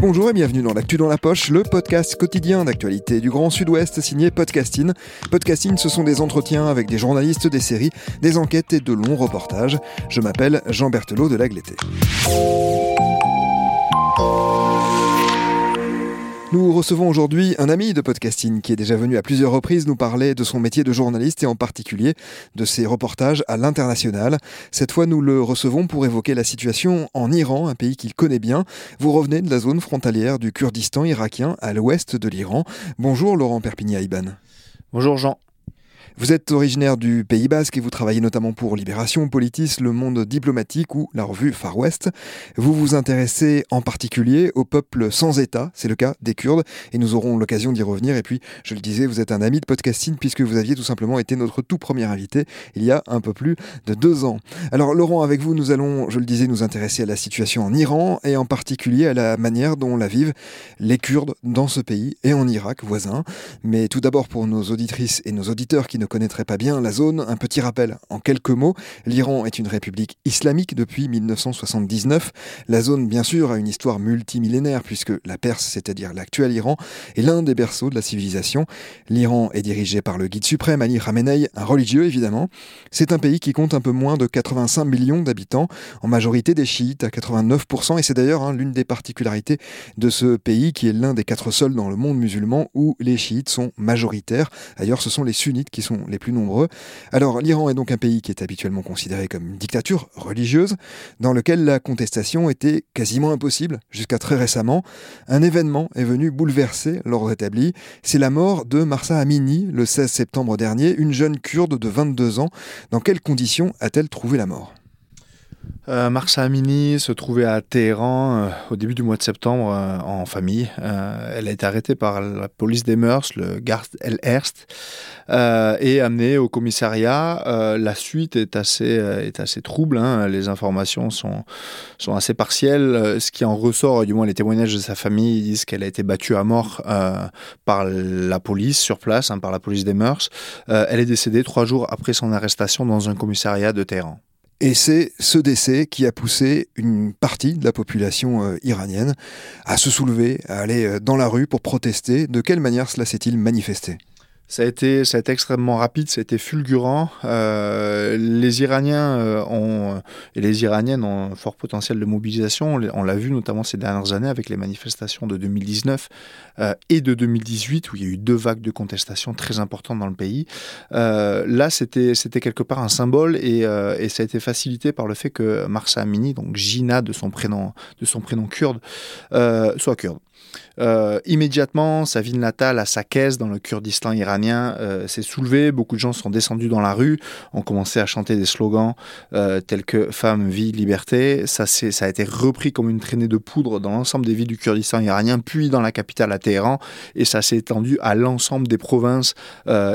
Bonjour et bienvenue dans l'actu dans la poche, le podcast quotidien d'actualité du Grand Sud-Ouest signé Podcasting. Podcasting, ce sont des entretiens avec des journalistes des séries, des enquêtes et de longs reportages. Je m'appelle Jean Berthelot de l'Agleté. Nous recevons aujourd'hui un ami de podcasting qui est déjà venu à plusieurs reprises nous parler de son métier de journaliste et en particulier de ses reportages à l'international. Cette fois, nous le recevons pour évoquer la situation en Iran, un pays qu'il connaît bien. Vous revenez de la zone frontalière du Kurdistan irakien à l'ouest de l'Iran. Bonjour Laurent Perpignan-Iban. Bonjour Jean. Vous êtes originaire du Pays Basque et vous travaillez notamment pour Libération, Politis, Le Monde Diplomatique ou la revue Far West. Vous vous intéressez en particulier au peuple sans État, c'est le cas des Kurdes, et nous aurons l'occasion d'y revenir. Et puis, je le disais, vous êtes un ami de podcasting puisque vous aviez tout simplement été notre tout premier invité il y a un peu plus de deux ans. Alors, Laurent, avec vous, nous allons, je le disais, nous intéresser à la situation en Iran et en particulier à la manière dont la vivent les Kurdes dans ce pays et en Irak voisin. Mais tout d'abord, pour nos auditrices et nos auditeurs qui ne connaîtrait pas bien la zone, un petit rappel en quelques mots. L'Iran est une république islamique depuis 1979. La zone, bien sûr, a une histoire multimillénaire puisque la Perse, c'est-à-dire l'actuel Iran, est l'un des berceaux de la civilisation. L'Iran est dirigé par le guide suprême Ali Khamenei, un religieux évidemment. C'est un pays qui compte un peu moins de 85 millions d'habitants, en majorité des chiites à 89%, et c'est d'ailleurs hein, l'une des particularités de ce pays qui est l'un des quatre seuls dans le monde musulman où les chiites sont majoritaires. Ailleurs, ce sont les sunnites qui sont les plus nombreux. Alors l'Iran est donc un pays qui est habituellement considéré comme une dictature religieuse, dans lequel la contestation était quasiment impossible jusqu'à très récemment. Un événement est venu bouleverser l'ordre établi, c'est la mort de Marsa Amini le 16 septembre dernier, une jeune kurde de 22 ans. Dans quelles conditions a-t-elle trouvé la mort? Euh, Marsa Amini se trouvait à Téhéran euh, au début du mois de septembre euh, en famille. elle a été arrêtée par la police des mœurs, le Gard El Erst, et amenée au commissariat. la suite est assez, est assez trouble. Hein. Les informations sont, sont assez partielles. Ce qui en ressort, du moins les témoignages de sa famille, disent qu'elle a été battue à mort par la police sur place, hein, par la police des mœurs. elle est décédée trois jours après son arrestation dans un commissariat de Téhéran. Et c'est ce décès qui a poussé une partie de la population euh, iranienne à se soulever, à aller euh, dans la rue pour protester. De quelle manière cela s'est-il manifesté? Ça a, été, ça a été extrêmement rapide, ça a été fulgurant. Euh, les Iraniens euh, ont, et les Iraniennes ont un fort potentiel de mobilisation. On l'a vu notamment ces dernières années avec les manifestations de 2019 euh, et de 2018 où il y a eu deux vagues de contestation très importantes dans le pays. Euh, là, c'était quelque part un symbole et, euh, et, ça a été facilité par le fait que Marsa Amini, donc Gina de son prénom, de son prénom kurde, soit kurde. Euh, immédiatement, sa ville natale, à sa caisse dans le Kurdistan iranien, euh, s'est soulevée. Beaucoup de gens sont descendus dans la rue, ont commencé à chanter des slogans euh, tels que Femme, vie, liberté. Ça, ça a été repris comme une traînée de poudre dans l'ensemble des villes du Kurdistan iranien, puis dans la capitale à Téhéran, et ça s'est étendu à l'ensemble des provinces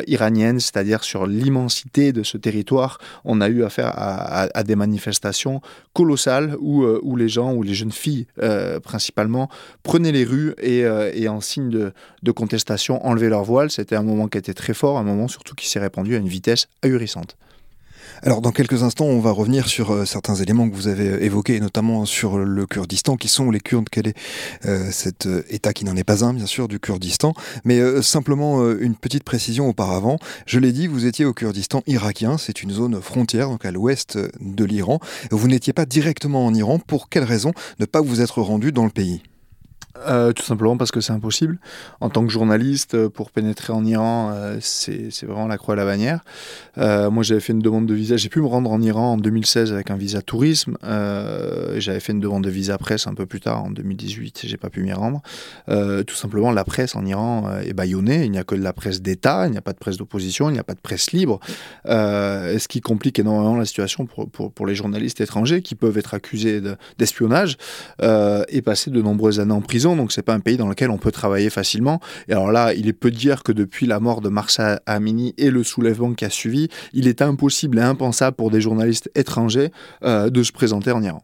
iraniennes, c'est-à-dire sur l'immensité de ce territoire. On a eu affaire à, des manifestations colossales où, où les gens, où les jeunes filles principalement, prenaient les rues et euh, et, en signe de, contestation enlever leur voile. C'était un moment qui était très fort, un moment surtout qui s'est répandu à une vitesse ahurissante. Alors dans quelques instants, on va revenir sur euh, certains éléments que vous avez euh, évoqués, notamment sur le Kurdistan, qui sont les Kurdes, quel est cet État qui n'en est pas un, bien sûr, du Kurdistan. Mais simplement une petite précision auparavant, je l'ai dit, vous étiez au Kurdistan irakien, c'est une zone frontière, donc à l'ouest de l'Iran. Vous n'étiez pas directement en Iran, pour quelle raison ne pas vous être rendu dans le pays? Euh, tout simplement parce que c'est impossible. En tant que journaliste, euh, pour pénétrer en Iran, euh, c'est vraiment la croix à la bannière. moi, j'avais fait une demande de visa. J'ai pu me rendre en Iran en 2016 avec un visa tourisme. j'avais fait une demande de visa presse un peu plus tard, en 2018. J'ai pas pu m'y rendre. tout simplement, la presse en Iran est bâillonnée. Il n'y a que de la presse d'État. Il n'y a pas de presse d'opposition. Il n'y a pas de presse libre. ce qui complique énormément la situation pour, pour, les journalistes étrangers qui peuvent être accusés d'espionnage et passer de nombreuses années en prison donc c'est pas un pays dans lequel on peut travailler facilement. Et alors là, il est peu dire que depuis la mort de Marsa Amini et le soulèvement qui a suivi, il est impossible et impensable pour des journalistes étrangers euh, de se présenter en Iran.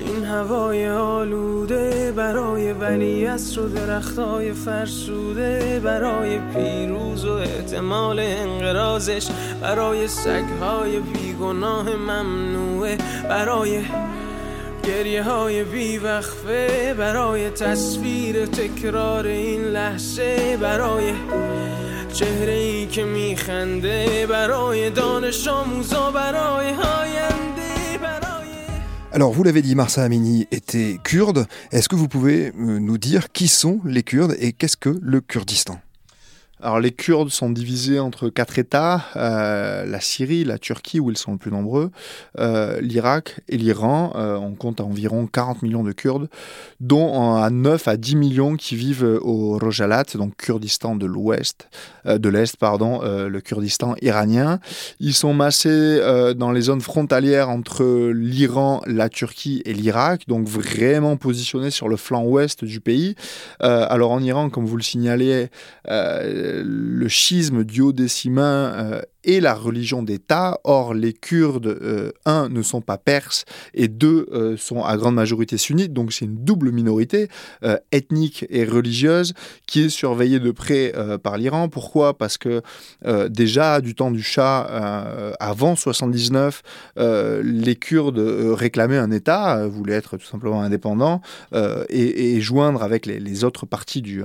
این هوای آلوده برای ولی و درختای فرسوده برای پیروز و احتمال انقرازش برای سگهای بیگناه ممنوعه برای گریه های بیوقفه برای تصویر تکرار این لحظه برای چهره ای که میخنده برای دانش آموزا برای آینده. Alors, vous l'avez dit, Marsa Amini était kurde. Est-ce que vous pouvez euh, nous dire qui sont les Kurdes et qu'est-ce que le Kurdistan? Alors les Kurdes sont divisés entre quatre États, euh, la Syrie, la Turquie où ils sont le plus nombreux, euh, l'Irak et l'Iran. Euh, on compte environ 40 millions de Kurdes, dont à 9 à 10 millions qui vivent au Rojalat, donc Kurdistan de l'Ouest, de l'Est, pardon, le Kurdistan iranien. Ils sont massés dans les zones frontalières entre l'Iran, la Turquie et l'Irak, donc vraiment positionnés sur le flanc ouest du pays. alors en Iran, comme vous le signalez, le schisme duodécimain euh, et la religion d'État. Or, les Kurdes, euh, un, ne sont pas perses et deux, euh, sont à grande majorité sunnites. Donc, c'est une double minorité euh, ethnique et religieuse qui est surveillée de près par l'Iran. Pourquoi? Parce que déjà, du temps du Shah, avant 79, les Kurdes réclamaient un État, voulaient être tout simplement indépendants et, joindre avec les, autres parties du,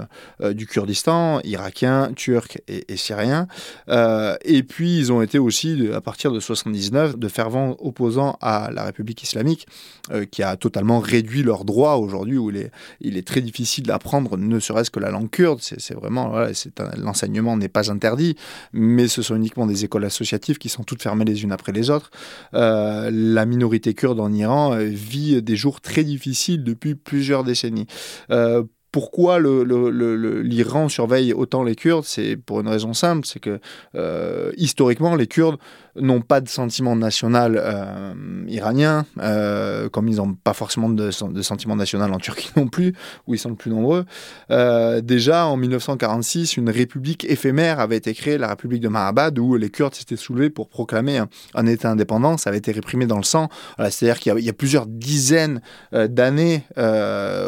Kurdistan, irakiens, turcs et, et syriens. et puis, ils ont été aussi, à partir de 79, de fervents opposants à la République islamique, euh, qui a totalement réduit leurs droits aujourd'hui, où il est, très difficile d'apprendre, ne serait-ce que la langue kurde. C'est vraiment, l'enseignement n'est pas interdit, mais ce sont uniquement des écoles associatives qui sont toutes fermées les unes après les autres. Euh, la minorité kurde en Iran euh, vit des jours très difficiles depuis plusieurs décennies pourquoi l'Iran surveille autant les Kurdes C'est pour une raison simple, c'est que euh, historiquement, les Kurdes n'ont pas de sentiment national euh, iranien, euh, comme ils n'ont pas forcément de, sentiment national en Turquie non plus, où ils sont le plus nombreux. déjà, en 1946, une république éphémère avait été créée, la république de Mahabad, où les Kurdes s'étaient soulevés pour proclamer un, État indépendant. Ça avait été réprimé dans le sang. C'est-à-dire qu'il y, a plusieurs dizaines d'années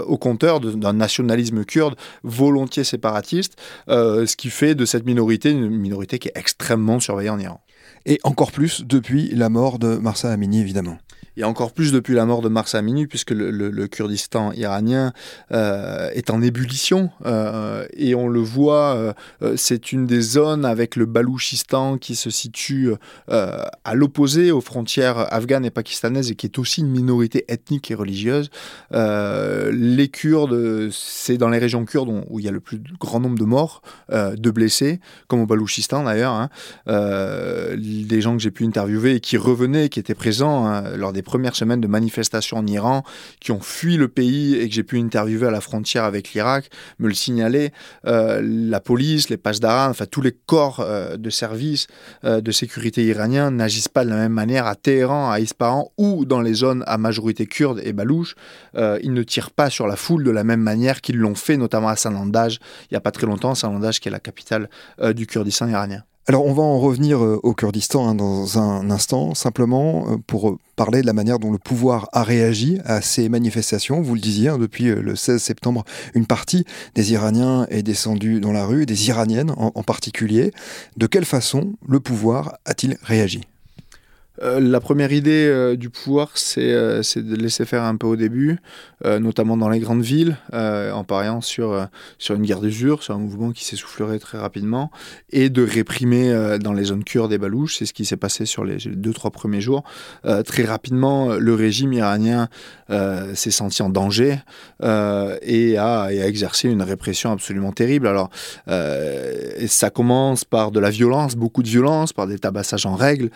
au compteur d'un national kurde volontiers séparatiste, euh, ce qui fait de cette minorité une minorité qui est extrêmement surveillée en Iran. Et encore plus depuis la mort de Marsa Amini, évidemment et encore plus depuis la mort de Mars Amini, puisque le, Kurdistan iranien euh, est en ébullition. Euh, et on le voit, euh, c'est une des zones avec le Balouchistan qui se situe à l'opposé aux frontières afghanes et pakistanaises et qui est aussi une minorité ethnique et religieuse. les Kurdes, c'est dans les régions kurdes où, il y a le plus grand nombre de morts, de blessés, comme au Balouchistan d'ailleurs. Hein. des gens que j'ai pu interviewer et qui revenaient, qui étaient présents hein, lors des premières semaines de manifestations en Iran, qui ont fui le pays et que j'ai pu interviewer à la frontière avec l'Irak, me le signaler. Euh, la police, les Pasdaran, enfin tous les corps euh, de service euh, de sécurité iraniens n'agissent pas de la même manière à Téhéran, à Ispahan ou dans les zones à majorité kurde et balouche. ils ne tirent pas sur la foule de la même manière qu'ils l'ont fait, notamment à Saint-Landage, il n'y a pas très longtemps, Saint-Landage qui est la capitale du Kurdistan iranien. Alors on va en revenir euh, au Kurdistan hein, dans un instant, simplement euh, pour euh, parler de la manière dont le pouvoir a réagi à ces manifestations. Vous le disiez, hein, depuis le 16 septembre, une partie des Iraniens est descendue dans la rue, des Iraniennes en particulier. De quelle façon le pouvoir a-t-il réagi? Euh, la première idée euh, du pouvoir, euh, c'est de laisser faire un peu au début, notamment dans les grandes villes, en pariant sur, une guerre d'usure, sur un mouvement qui s'essoufflerait très rapidement, et de réprimer dans les zones kurdes et balouches. C'est ce qui s'est passé sur les deux, trois premiers jours. très rapidement, le régime iranien s'est senti en danger et a, exercé une répression absolument terrible. Alors, ça commence par de la violence, beaucoup de violence, par des tabassages en règle.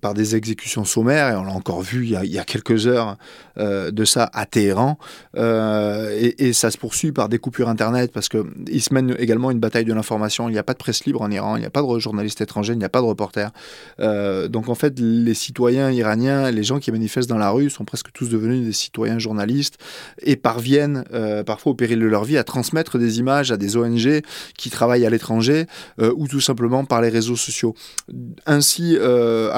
Par des exécutions sommaires, et on l'a encore vu il y a, quelques heures euh, de ça à Téhéran, euh, et, ça se poursuit par des coupures Internet, parce qu'il se mène également une bataille de l'information, il n'y a pas de presse libre en Iran, il n'y a pas de journalistes étrangers, il n'y a pas de reporters. donc en fait, les citoyens iraniens, les gens qui manifestent dans la rue sont presque tous devenus des citoyens journalistes, et parviennent, parfois au péril de leur vie, à transmettre des images à des ONG qui travaillent à l'étranger, ou tout simplement par les réseaux sociaux. Ainsi,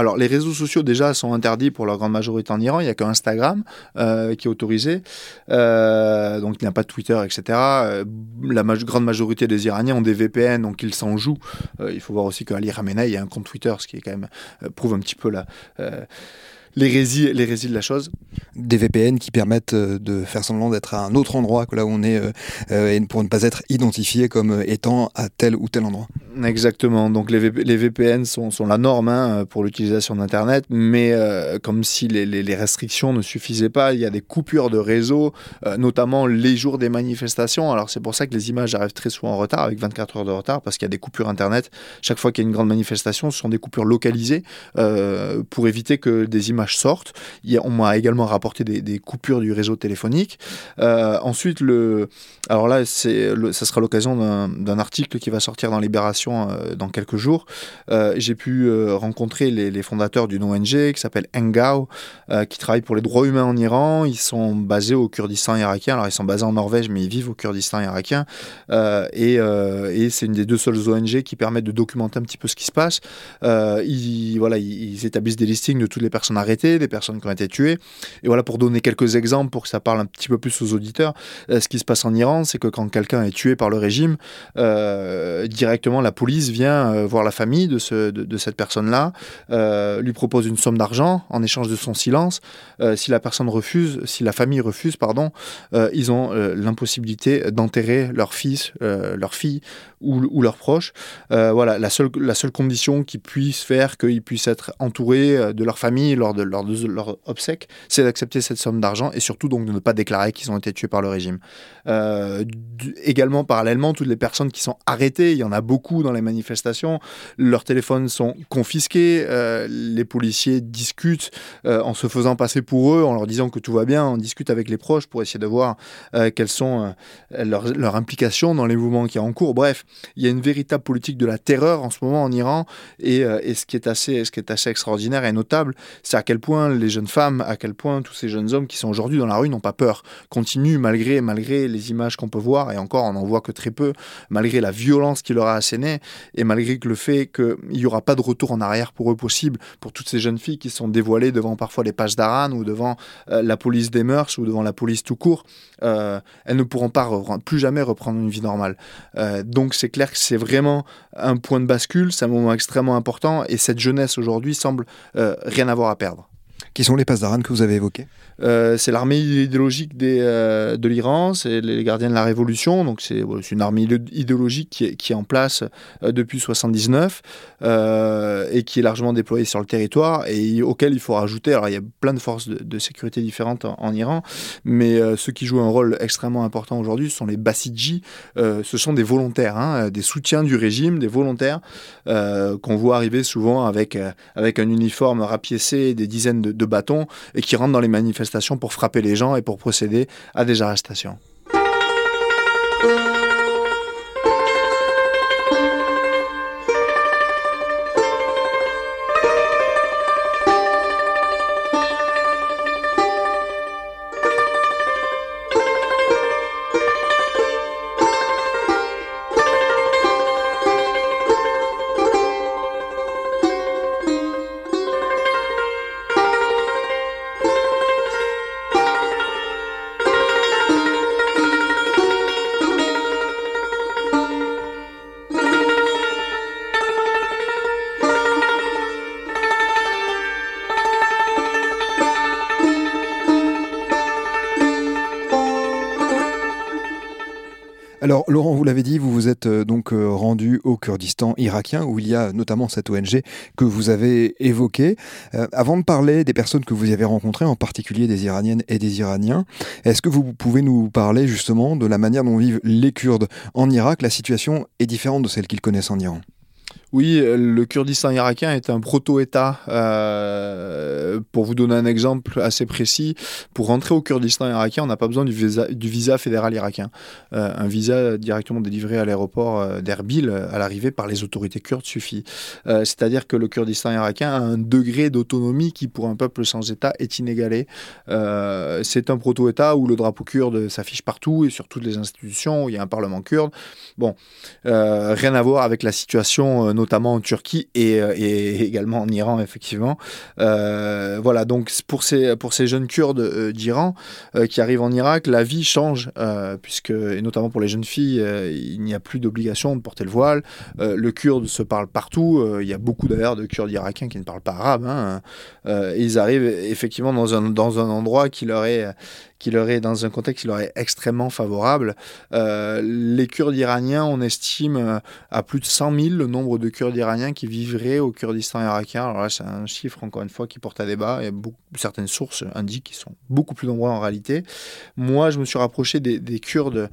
alors les réseaux sociaux déjà sont interdits pour la grande majorité en Iran. Il n'y a que Instagram euh, qui est autorisé. Euh, donc il n'y a pas de Twitter, etc. Euh, la grande majorité des Iraniens ont des VPN, donc ils s'en jouent. il faut voir aussi qu'Ali Khamenei a un compte Twitter, ce qui prouve un petit peu la l'hérésie, l'hérésie de la chose. Des VPN qui permettent euh, de faire semblant d'être à un autre endroit que là où on est, euh, euh, pour ne pas être identifié comme étant à tel ou tel endroit. Exactement. Donc les, les VPN sont, sont, la norme hein, pour l'utilisation d'Internet, mais comme si les, les, restrictions ne suffisaient pas, il y a des coupures de réseau, notamment les jours des manifestations. Alors c'est pour ça que les images arrivent très souvent en retard, avec 24 heures de retard, parce qu'il y a des coupures Internet. Chaque fois qu'il y a une grande manifestation, ce sont des coupures localisées pour éviter que des images sortent. on m'a également rapporté des, coupures du réseau téléphonique. Euh, ensuite, le, alors là, c'est, ça sera l'occasion d'un, article qui va sortir dans Libération euh, dans quelques jours. Euh, j'ai pu rencontrer les, fondateurs d'une ONG qui s'appelle Engao, qui travaille pour les droits humains en Iran. Ils sont basés au Kurdistan irakien. Alors, ils sont basés en Norvège, mais ils vivent au Kurdistan irakien. Et, c'est une des deux seules ONG qui permettent de documenter un petit peu ce qui se passe. ils, voilà, ils établissent des listings de toutes les personnes arrêtées des personnes qui ont été tuées. Et voilà, pour donner quelques exemples, pour que ça parle un petit peu plus aux auditeurs, euh, ce qui se passe en Iran, c'est que quand quelqu'un est tué par le régime, euh, directement la police vient euh, voir la famille de, ce, de, cette personne-là, lui propose une somme d'argent en échange de son silence. si la personne refuse, si la famille refuse, pardon, ils ont l'impossibilité d'enterrer leur fils, leur fille ou, ou leurs proches. voilà, la seule, la seule condition qui puisse faire qu'ils puissent être entourés de leur famille lors de de leur obsèque, c'est d'accepter cette somme d'argent et surtout donc de ne pas déclarer qu'ils ont été tués par le régime. Euh, également, parallèlement, toutes les personnes qui sont arrêtées, il y en a beaucoup dans les manifestations, leurs téléphones sont confisqués, euh, les policiers discutent euh, en se faisant passer pour eux, en leur disant que tout va bien, on discute avec les proches pour essayer de voir quelles sont leurs, implications dans les mouvements qui sont en cours. Bref, il y a une véritable politique de la terreur en ce moment en Iran et, et ce, qui est assez, ce qui est assez extraordinaire et notable, c'est à quel point les jeunes femmes, à quel point tous ces jeunes hommes qui sont aujourd'hui dans la rue n'ont pas peur, continuent malgré, malgré les images qu'on peut voir, et encore on n'en voit que très peu, malgré la violence qui leur a asséné, et malgré le fait qu'il n'y aura pas de retour en arrière pour eux possible, pour toutes ces jeunes filles qui sont dévoilées devant parfois les pages d'Aran ou devant euh, la police des mœurs ou devant la police tout court, euh, elles ne pourront pas plus jamais reprendre une vie normale. Euh, donc c'est clair que c'est vraiment un point de bascule, c'est un moment extrêmement important, et cette jeunesse aujourd'hui semble rien avoir à perdre. Qui sont les passes d'Aran que vous avez évoquées euh, c'est l'armée idéologique des, euh, de l'Iran, c'est les gardiens de la révolution, donc c'est une armée idéologique qui est, qui est en place euh, depuis 79 et qui est largement déployée sur le territoire et auquel il faut rajouter, alors il y a plein de forces de, sécurité différentes en, Iran, mais ceux qui jouent un rôle extrêmement important aujourd'hui sont les Basiji, ce sont des volontaires, hein, des soutiens du régime, des volontaires qu'on voit arriver souvent avec, avec un uniforme rapiécé, des dizaines de, bâtons et qui rentrent dans les manifestations pour frapper les gens et pour procéder à des arrestations. Laurent, vous l'avez dit, vous vous êtes euh, donc euh, rendu au Kurdistan irakien où il y a notamment cette ONG que vous avez évoquée. Euh, avant de parler des personnes que vous y avez rencontrées, en particulier des Iraniennes et des Iraniens, est-ce que vous pouvez nous parler justement de la manière dont vivent les Kurdes en Irak? La situation est différente de celle qu'ils connaissent en Iran. Oui, le Kurdistan irakien est un proto-État. Euh, pour vous donner un exemple assez précis, pour rentrer au Kurdistan irakien, on n'a pas besoin du visa, fédéral irakien. Euh, un visa directement délivré à l'aéroport euh, d'Erbil à l'arrivée par les autorités kurdes suffit. C'est-à-dire que le Kurdistan irakien a un degré d'autonomie qui, pour un peuple sans État, est inégalé. C'est un proto-État où le drapeau kurde s'affiche partout et sur toutes les institutions, où il y a un parlement kurde. Bon, rien à voir avec la situation notamment en Turquie et, euh, également en Iran, effectivement. Euh, voilà, donc pour ces, pour ces jeunes Kurdes euh, d'Iran qui arrivent en Irak, la vie change, puisque, et notamment pour les jeunes filles, il n'y a plus d'obligation de porter le voile. le kurde se parle partout. il y a beaucoup d'ailleurs de Kurdes irakiens qui ne parlent pas arabe. Hein. ils arrivent effectivement dans un, dans un endroit qui leur est qui leur est dans un contexte qui leur est extrêmement favorable. Les Kurdes iraniens, on estime à plus de 100 000 le nombre de Kurdes iraniens qui vivraient au Kurdistan irakien. Alors là, c'est un chiffre, encore une fois, qui porte à débat. Et certaines sources indiquent qu'ils sont beaucoup plus nombreux en réalité. Moi, je me suis rapproché des, Kurdes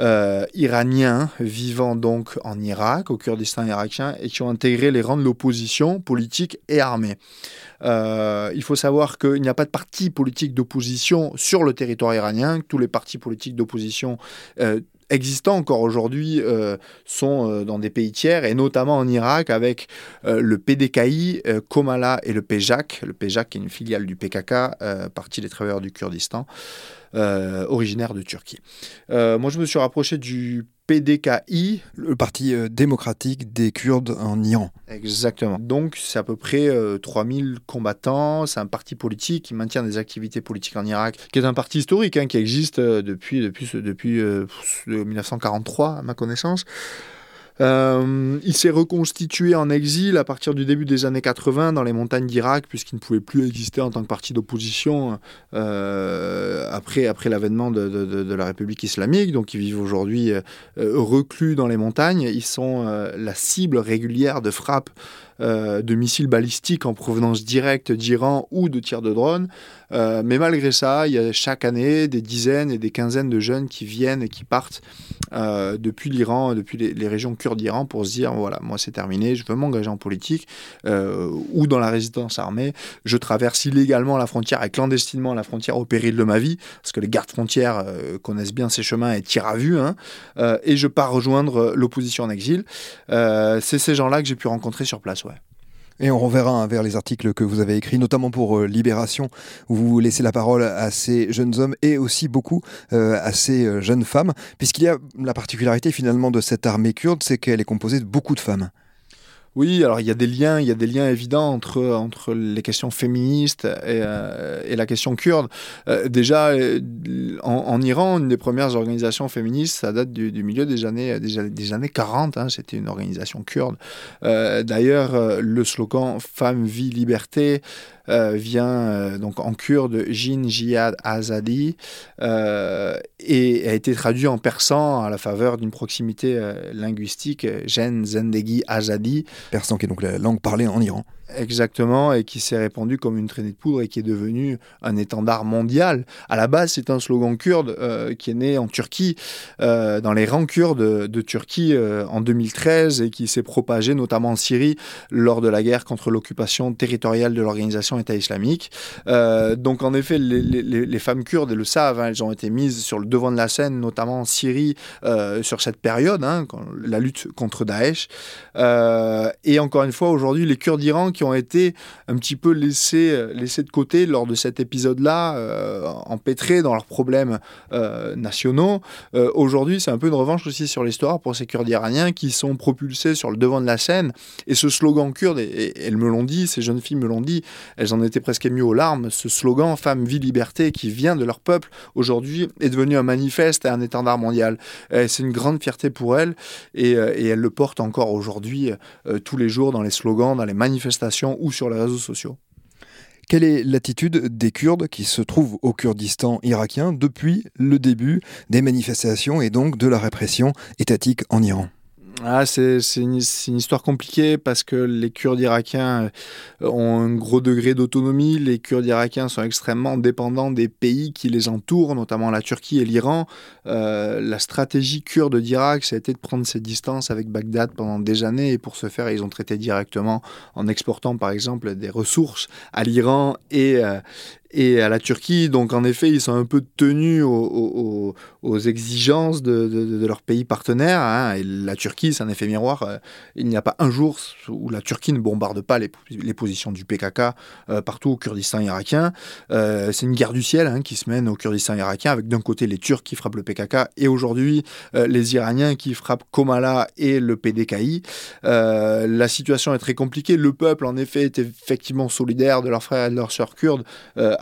euh, iraniens vivant donc en Irak, au Kurdistan irakien, et qui ont intégré les rangs de l'opposition politique et armée. Euh, il faut savoir qu'il n'y a pas de parti politique d'opposition sur le territoire iranien. Tous les partis politiques d'opposition euh, existants encore aujourd'hui euh, sont dans des pays tiers et notamment en Irak avec le PDKI, Komala et le PJAK. Le PJAK est une filiale du PKK, Parti des travailleurs du Kurdistan. Originaire de Turquie. moi, je me suis rapproché du PDKI. Le Parti euh, démocratique des Kurdes en Iran. Exactement. Donc c'est à peu près 3000 euh, combattants. C'est un parti politique qui maintient des activités politiques en Irak, qui est un parti historique, hein, qui existe euh, depuis, depuis, depuis 1943 à ma connaissance. Euh, il s'est reconstitué en exil à partir du début des années 80 dans les montagnes d'Irak, puisqu'il ne pouvait plus exister en tant que parti d'opposition euh, après, après l'avènement de, la République islamique. Donc ils vivent aujourd'hui euh, reclus dans les montagnes. Ils sont la cible régulière de frappes de missiles balistiques en provenance directe d'Iran ou de tirs de drones. Euh, mais malgré ça, il y a chaque année des dizaines et des quinzaines de jeunes qui viennent et qui partent euh, depuis l'Iran, depuis les, régions kurdes d'Iran pour se dire voilà, moi c'est terminé, je veux m'engager en politique euh, ou dans la résistance armée. Je traverse illégalement la frontière et clandestinement la frontière au péril de ma vie, parce que les gardes frontières connaissent bien ces chemins et tirent à vue, hein, et je pars rejoindre l'opposition en exil. c'est ces gens-là que j'ai pu rencontrer sur place. Et on reverra vers les articles que vous avez écrits, notamment pour euh, Libération, où vous laissez la parole à ces jeunes hommes et aussi beaucoup euh, à ces euh, jeunes femmes, puisqu'il y a la particularité finalement de cette armée kurde, c'est qu'elle est composée de beaucoup de femmes. Oui, alors il y a des liens, il y a des liens évidents entre, entre les questions féministes et, euh, la question kurde. Euh, déjà, euh, en, Iran, une des premières organisations féministes, ça date du, milieu des années, des années 40, hein, c'était une organisation kurde. D'ailleurs, le slogan Femme, vie, liberté vient donc en kurde Jin Jihad Azadi et a été traduit en persan à la faveur d'une proximité linguistique, Jen Zendegi Azadi, persan qui est donc la langue parlée en Iran. Exactement, et qui s'est répandu comme une traînée de poudre et qui est devenu un étendard mondial. À la base, c'est un slogan kurde euh, qui est né en Turquie, euh, dans les rangs kurdes de Turquie euh, en 2013 et qui s'est propagé notamment en Syrie lors de la guerre contre l'occupation territoriale de l'organisation État islamique. donc en effet, les, femmes kurdes le savent, hein, elles ont été mises sur le devant de la scène, notamment en Syrie, sur cette période, hein, la lutte contre Daesh. et encore une fois, aujourd'hui, les Kurdes d'Iran qui ont été un petit peu laissés, euh, laissés de côté lors de cet épisode-là, euh, empêtrés dans leurs problèmes euh, nationaux. Aujourd'hui, c'est un peu une revanche aussi sur l'histoire pour ces Kurdes iraniens qui sont propulsés sur le devant de la scène. Et ce slogan kurde, et, elles me l'ont dit, ces jeunes filles me l'ont dit, elles en étaient presque émues aux larmes, ce slogan Femme, vie, liberté qui vient de leur peuple, aujourd'hui est devenu un manifeste et un étendard mondial. C'est une grande fierté pour elles et elles le portent encore aujourd'hui tous les jours dans les slogans, dans les manifestations ou sur les réseaux sociaux. Quelle est l'attitude des Kurdes qui se trouvent au Kurdistan irakien depuis le début des manifestations et donc de la répression étatique en Iran? Ah, c'est une, une, histoire compliquée parce que les Kurdes irakiens euh, ont un gros degré d'autonomie. Les Kurdes irakiens sont extrêmement dépendants des pays qui les entourent, notamment la Turquie et l'Iran. Euh, la stratégie kurde d'Irak, ça a été de prendre ses distances avec Bagdad pendant des années et pour ce faire, ils ont traité directement en exportant par exemple des ressources à l'Iran et, euh, et à la Turquie. Donc en effet, ils sont un peu tenus aux, exigences de, leur pays partenaire. Hein. Et la Turquie, c'est un effet miroir. Euh, il n'y a pas un jour où la Turquie ne bombarde pas les, positions du PKK euh, partout au Kurdistan irakien. Euh, c'est une guerre du ciel hein, qui se mène au Kurdistan irakien avec d'un côté les Turcs qui frappent le PKK et aujourd'hui les Iraniens qui frappent Komala et le PDKI. la situation est très compliquée. Le peuple, en effet, est effectivement solidaire de leurs frères et de leurs sœurs kurdes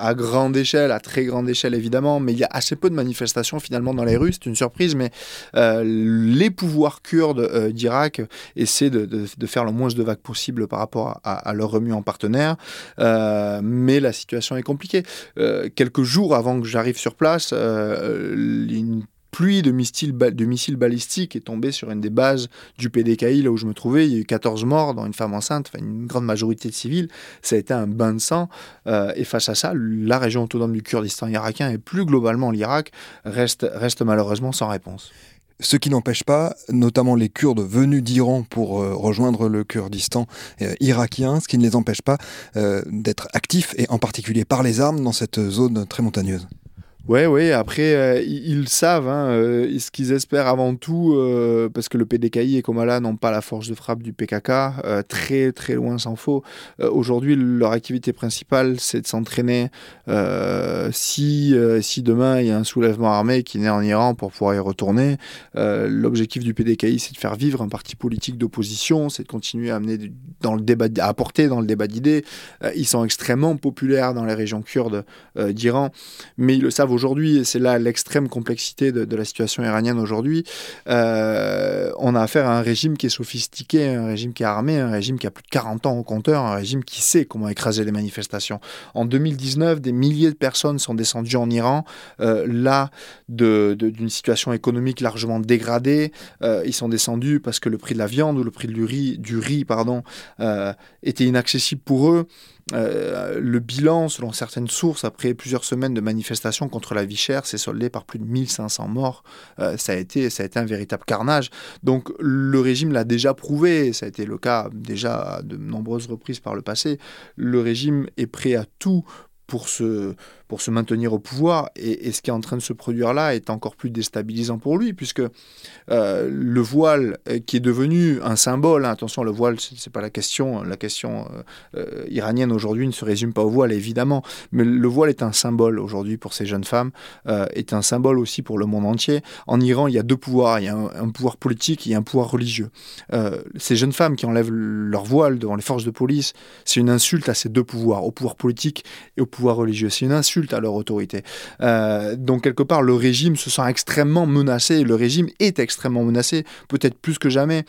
à grande échelle, à très grande échelle évidemment, mais il y a assez peu de manifestations finalement dans les rues, c'est une surprise, mais euh, les pouvoirs kurdes euh, d'Irak essaient de, faire le moins de vagues possible par rapport à, leur remu en partenaire, euh, mais la situation est compliquée. quelques jours avant que j'arrive sur place, une pluie de missiles, balistiques est tombée sur une des bases du PDKI, là où je me trouvais. Il y a eu 14 morts, dont une femme enceinte, enfin une grande majorité de civils. Ça a été un bain de sang. Euh, et face à ça, la région autonome du Kurdistan irakien et plus globalement l'Irak reste, reste malheureusement sans réponse. Ce qui n'empêche pas, notamment les Kurdes venus d'Iran pour euh, rejoindre le Kurdistan euh, irakien, ce qui ne les empêche pas d'être actifs et en particulier par les armes dans cette zone très montagneuse. Ouais, ouais, après, euh, ils, savent hein, euh, ce qu'ils espèrent avant tout, euh, parce que le PDKI et Komala n'ont pas la force de frappe du PKK, très très loin s'en faut. Aujourd'hui, leur activité principale, c'est de s'entraîner. si, si demain il y a un soulèvement armé qui naît en Iran pour pouvoir y retourner, l'objectif du PDKI, c'est de faire vivre un parti politique d'opposition, c'est de continuer à amener dans le débat, à apporter dans le débat d'idées. ils sont extrêmement populaires dans les régions kurdes d'Iran, mais ils le savent et c'est là l'extrême complexité de, la situation iranienne aujourd'hui, euh, on a affaire à un régime qui est sophistiqué, un régime qui est armé, un régime qui a plus de 40 ans au compteur, un régime qui sait comment écraser les manifestations. En 2019, des milliers de personnes sont descendues en Iran, euh, là, d'une situation économique largement dégradée. Euh, ils sont descendus parce que le prix de la viande ou le prix du riz, pardon, était inaccessible pour eux. Euh, le bilan, selon certaines sources, après plusieurs semaines de manifestations contre la vie chère, s'est soldé par plus de 1500 morts. Euh, ça, a été, ça a été un véritable carnage. Donc le régime l'a déjà prouvé, ça a été le cas déjà de nombreuses reprises par le passé. Le régime est prêt à tout pour se, pour se maintenir au pouvoir. Et, ce qui est en train de se produire là est encore plus déstabilisant pour lui, puisque euh, le voile, euh, qui est devenu un symbole, hein, attention, le voile, c'est pas la question, la question euh, iranienne aujourd'hui ne se résume pas au voile, évidemment, mais le voile est un symbole aujourd'hui pour ces jeunes femmes, est un symbole aussi pour le monde entier. En Iran, il y a deux pouvoirs, il y a un, pouvoir politique et un pouvoir religieux. ces jeunes femmes qui enlèvent leur voile devant les forces de police, c'est une insulte à ces deux pouvoirs, au pouvoir politique et au pouvoir religieux. C'est une insulte à leur autorité. Euh, donc quelque part, le régime se sent extrêmement menacé. Le régime est extrêmement menacé, peut-être plus que jamais,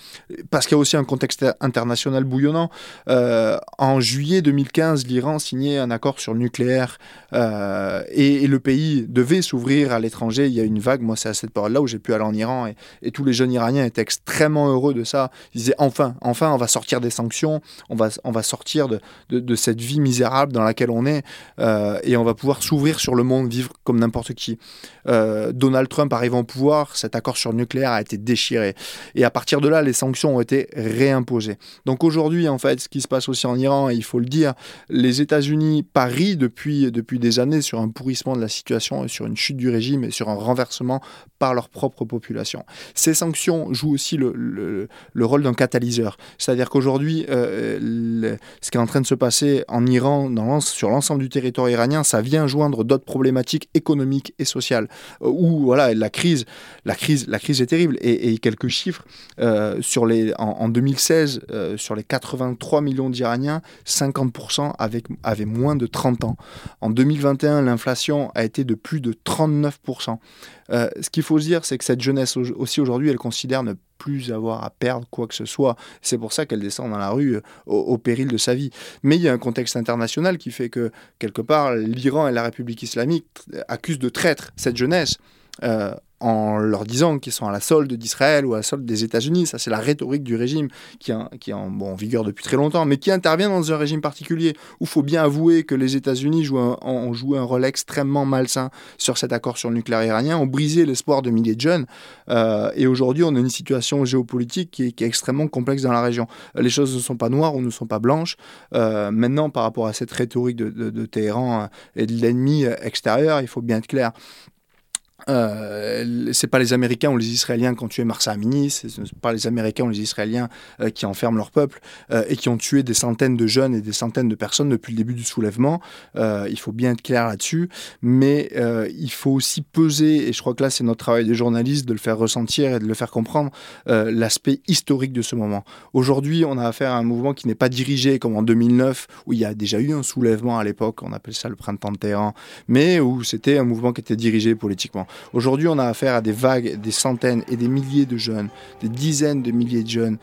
parce qu'il y a aussi un contexte international bouillonnant. Euh, en juillet 2015, l'Iran signait un accord sur le nucléaire euh, et, le pays devait s'ouvrir à l'étranger. Il y a une vague, moi c'est à cette période-là où j'ai pu aller en Iran et, tous les jeunes Iraniens étaient extrêmement heureux de ça. Ils disaient enfin, enfin on va sortir des sanctions, on va, on va sortir de, de, cette vie misérable dans laquelle on est. Et on va pouvoir s'ouvrir sur le monde, vivre comme n'importe qui. Euh, Donald Trump arrive au pouvoir, cet accord sur le nucléaire a été déchiré. Et à partir de là, les sanctions ont été réimposées. Donc aujourd'hui, en fait, ce qui se passe aussi en Iran, et il faut le dire, les États-Unis parient depuis, depuis des années sur un pourrissement de la situation, sur une chute du régime et sur un renversement par leur propre population. Ces sanctions jouent aussi le, le, rôle d'un catalyseur. C'est-à-dire qu'aujourd'hui, euh, ce qui est en train de se passer en Iran, sur l'ensemble du territoire, iranien, ça vient joindre d'autres problématiques économiques et sociales euh, où voilà la crise, la crise, la crise est terrible. Et, quelques chiffres euh, sur les en, 2016 euh, sur les 83 millions d'Iraniens, 50% avaient, avaient moins de 30 ans. En 2021, l'inflation a été de plus de 39%. ce qu'il faut dire, c'est que cette jeunesse aussi aujourd'hui, elle considère ne plus avoir à perdre quoi que ce soit. C'est pour ça qu'elle descend dans la rue au, péril de sa vie. Mais il y a un contexte international qui fait que, quelque part, l'Iran et la République islamique accusent de traître cette jeunesse. Euh, en leur disant qu'ils sont à la solde d'Israël ou à la solde des États-Unis. Ça, c'est la rhétorique du régime qui, est en, bon, vigueur depuis très longtemps, mais qui intervient dans un régime particulier où il faut bien avouer que les États-Unis ont joué un rôle extrêmement malsain sur cet accord sur le nucléaire iranien, ont brisé l'espoir de milliers de jeunes. Euh, et aujourd'hui, on a une situation géopolitique qui est, extrêmement complexe dans la région. Les choses ne sont pas noires ou ne sont pas blanches. Euh, maintenant, par rapport à cette rhétorique de, de Téhéran et de l'ennemi extérieur, il faut bien être clair. Euh, c'est pas les Américains ou les Israéliens qui ont tué Marsa Amini, c'est pas les Américains ou les Israéliens euh, qui enferment leur peuple euh, et qui ont tué des centaines de jeunes et des centaines de personnes depuis le début du soulèvement. Euh, il faut bien être clair là-dessus, mais il faut aussi peser, et je crois que là c'est notre travail de journaliste de le faire ressentir et de le faire comprendre, l'aspect historique de ce moment. Aujourd'hui, on a affaire à un mouvement qui n'est pas dirigé comme en 2009, où il y a déjà eu un soulèvement à l'époque, on appelle ça le printemps de Téhéran, mais où c'était un mouvement qui était dirigé politiquement. Aujourd'hui, on a affaire à des vagues, des centaines et des milliers de jeunes, des dizaines de milliers de jeunes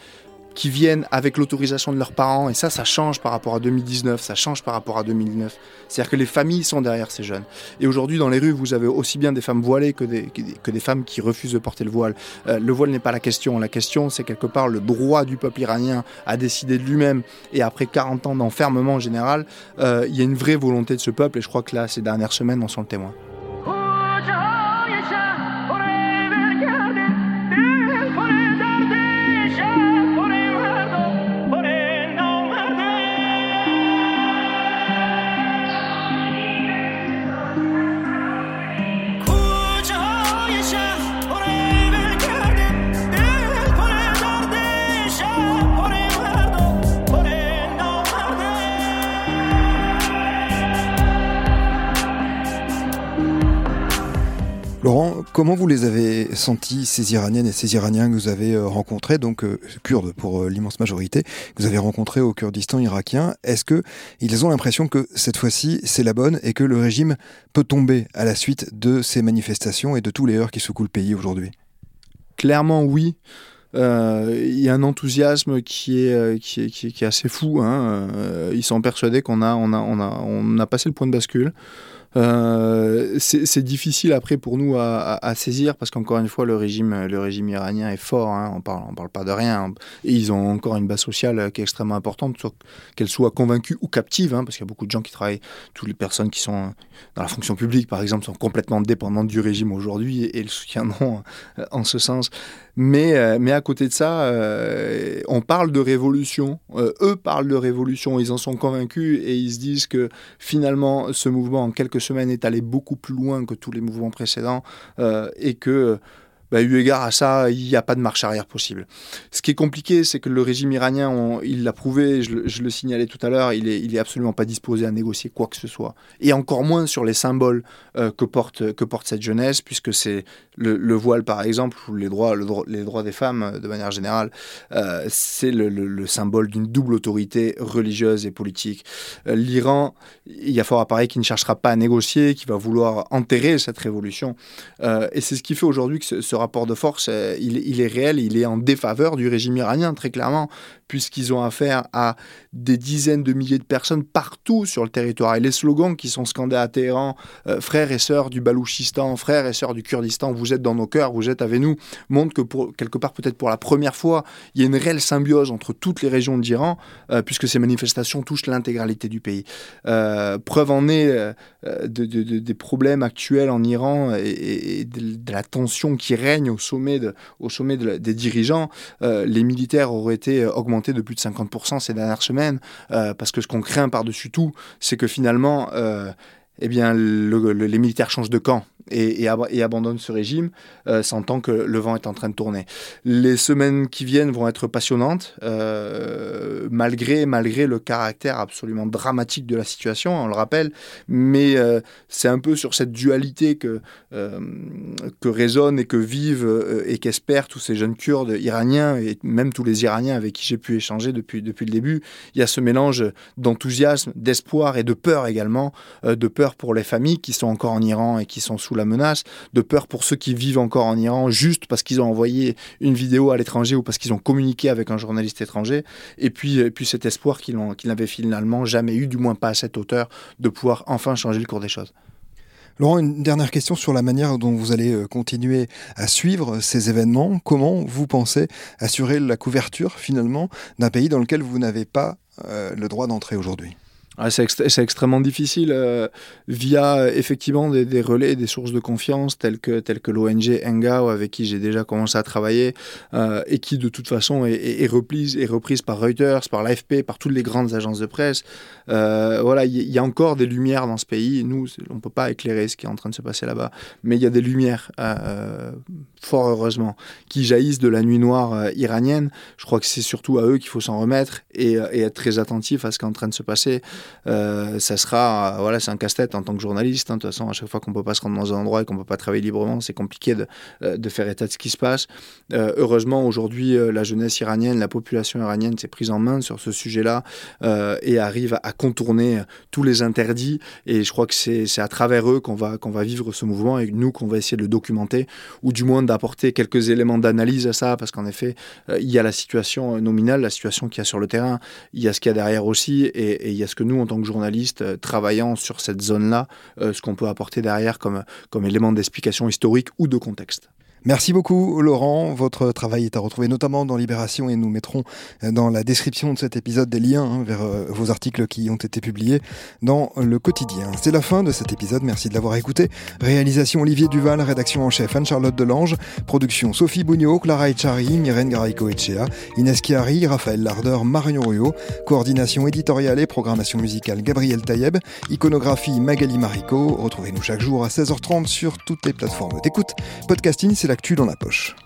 qui viennent avec l'autorisation de leurs parents. Et ça, ça change par rapport à 2019, ça change par rapport à 2009. C'est-à-dire que les familles sont derrière ces jeunes. Et aujourd'hui, dans les rues, vous avez aussi bien des femmes voilées que des, femmes qui refusent de porter le voile. Euh, le voile n'est pas la question. La question, c'est quelque part le droit du peuple iranien à décider de lui-même. Et après 40 ans d'enfermement en général, euh, il y a une vraie volonté de ce peuple. Et je crois que là, ces dernières semaines, on sont le témoin. Laurent, comment vous les avez sentis, ces Iraniennes et ces Iraniens que vous avez euh, rencontrés, donc euh, kurdes pour euh, l'immense majorité, que vous avez rencontrés au Kurdistan irakien Est-ce que ils ont l'impression que cette fois-ci c'est la bonne et que le régime peut tomber à la suite de ces manifestations et de tous les heures qui secouent le pays aujourd'hui? Clairement oui. Il y a un enthousiasme qui est, qui est, qui est, assez fou. Hein. ils sont persuadés qu'on a, on a, on a, on a passé le point de bascule. Euh, c'est difficile après pour nous à, saisir parce qu'encore une fois le régime, le régime iranien est fort. Hein, on parle, on parle pas de rien. Et ils ont encore une base sociale qui est extrêmement importante, qu'elles soient convaincues ou captives, hein, parce qu'il y a beaucoup de gens qui travaillent, toutes les personnes qui sont dans la fonction publique par exemple sont complètement dépendantes du régime aujourd'hui et, le soutiendront euh, en ce sens. Mais, euh, mais à côté de ça, on parle de révolution. eux parlent de révolution. Ils en sont convaincus et ils se disent que finalement ce mouvement en quelque semaine est allé beaucoup plus loin que tous les mouvements précédents euh, et que bah, eu égard à ça, il n'y a pas de marche arrière possible. Ce qui est compliqué, c'est que le régime iranien, il l'a prouvé, je, le signalais tout à l'heure, il n'est est absolument pas disposé à négocier quoi que ce soit. Et encore moins sur les symboles euh, que, porte, cette jeunesse, puisque c'est le, voile, par exemple, ou les droits, les droits des femmes, euh, de manière générale, euh, c'est le, le, symbole d'une double autorité religieuse et politique. L'Iran, il y a fort à parier qu'il ne cherchera pas à négocier, qu'il va vouloir enterrer cette révolution. et c'est ce qui fait aujourd'hui que ce rapport de force, euh, il, est réel, il est en défaveur du régime iranien, très clairement, puisqu'ils ont affaire à des dizaines de milliers de personnes partout sur le territoire. Et les slogans qui sont scandés à Téhéran, euh, frères et sœurs du Balouchistan, frères et sœurs du Kurdistan, vous êtes dans nos cœurs, vous êtes avec nous, montrent que pour, quelque part, peut-être pour la première fois, il y a une réelle symbiose entre toutes les régions d'Iran, euh, puisque ces manifestations touchent l'intégralité du pays. preuve en est des problèmes actuels en Iran et, de, la tension qui règne au sommet, des dirigeants, euh, les militaires auraient été augmentés de plus de 50% ces dernières semaines, euh, parce que ce qu'on craint par-dessus tout, c'est que finalement, euh, eh bien, les militaires changent de camp et, abandonne ce régime, euh, sentant que le vent est en train de tourner. Les semaines qui viennent vont être passionnantes, euh, malgré, malgré le caractère absolument dramatique de la situation, on le rappelle, mais euh, c'est un peu sur cette dualité que, que résonnent et que vivent et qu'espèrent tous ces jeunes Kurdes iraniens et même tous les Iraniens avec qui j'ai pu échanger depuis, depuis le début. Il y a ce mélange d'enthousiasme, d'espoir et de peur également, de peur pour les familles qui sont encore en Iran et qui sont sous la menace, de peur pour ceux qui vivent encore en Iran juste parce qu'ils ont envoyé une vidéo à l'étranger ou parce qu'ils ont communiqué avec un journaliste étranger, et puis, puis cet espoir qu'ils n'avaient finalement jamais eu, du moins pas à cette hauteur, de pouvoir enfin changer le cours des choses. Laurent, une dernière question sur la manière dont vous allez euh, continuer à suivre ces événements. Comment vous pensez assurer la couverture finalement d'un pays dans lequel vous n'avez pas euh, le droit d'entrer aujourd'hui? C'est, extrêmement difficile euh, via effectivement des, relais, des sources de confiance telles que, l'ONG Engao avec qui j'ai déjà commencé à travailler euh, et qui de toute façon est, est, reprise, est reprise par Reuters, par l'AFP, par toutes les grandes agences de presse. Euh, voilà, il y, a encore des lumières dans ce pays. Nous, on ne peut pas éclairer ce qui est en train de se passer là-bas, mais il y a des lumières, fort heureusement, qui jaillissent de la nuit noire iranienne. Je crois que c'est surtout à eux qu'il faut s'en remettre et, et être très attentif à ce qui est en train de se passer. Euh, ça sera, voilà, c'est un casse-tête en tant que journaliste. Hein. de toute façon, à chaque fois qu'on peut pas se rendre dans un endroit et qu'on peut pas travailler librement, c'est compliqué de, euh, de, faire état de ce qui se passe. Euh, heureusement, aujourd'hui, la jeunesse iranienne, la population iranienne s'est prise en main sur ce sujet-là et arrive à, contourner tous les interdits. Et je crois que c'est à travers eux qu'on va, qu'on va vivre ce mouvement et nous qu'on va essayer de le documenter ou du moins d'apporter quelques éléments d'analyse à ça parce qu'en effet, il y a la situation nominale, la situation qu'il y a sur le terrain, il y a ce qu'il y a derrière aussi et il y a ce que nous, en tant que journalistes, euh, travaillant sur cette zone-là, euh, ce qu'on peut apporter derrière comme élément d'explication historique ou de contexte. Merci beaucoup Laurent, votre travail est à retrouver notamment dans Libération et nous mettrons euh, dans la description de cet épisode des liens hein, vers euh, vos articles qui ont été publiés dans le quotidien. C'est la fin de cet épisode, merci de l'avoir écouté. Réalisation Olivier Duval, rédaction en chef Anne-Charlotte Delange, production Sophie Bougnot, Clara Echari, Myrène Garaïco-Echea, Inès Chiari, Raphaël Lardeur, Marion Ruot, coordination éditoriale et programmation musicale Gabriel Taïeb, iconographie Magali Marico. Retrouvez-nous chaque jour à 16h30 sur toutes les plateformes d'écoute. Podcasting, c'est l'actu dans la poche.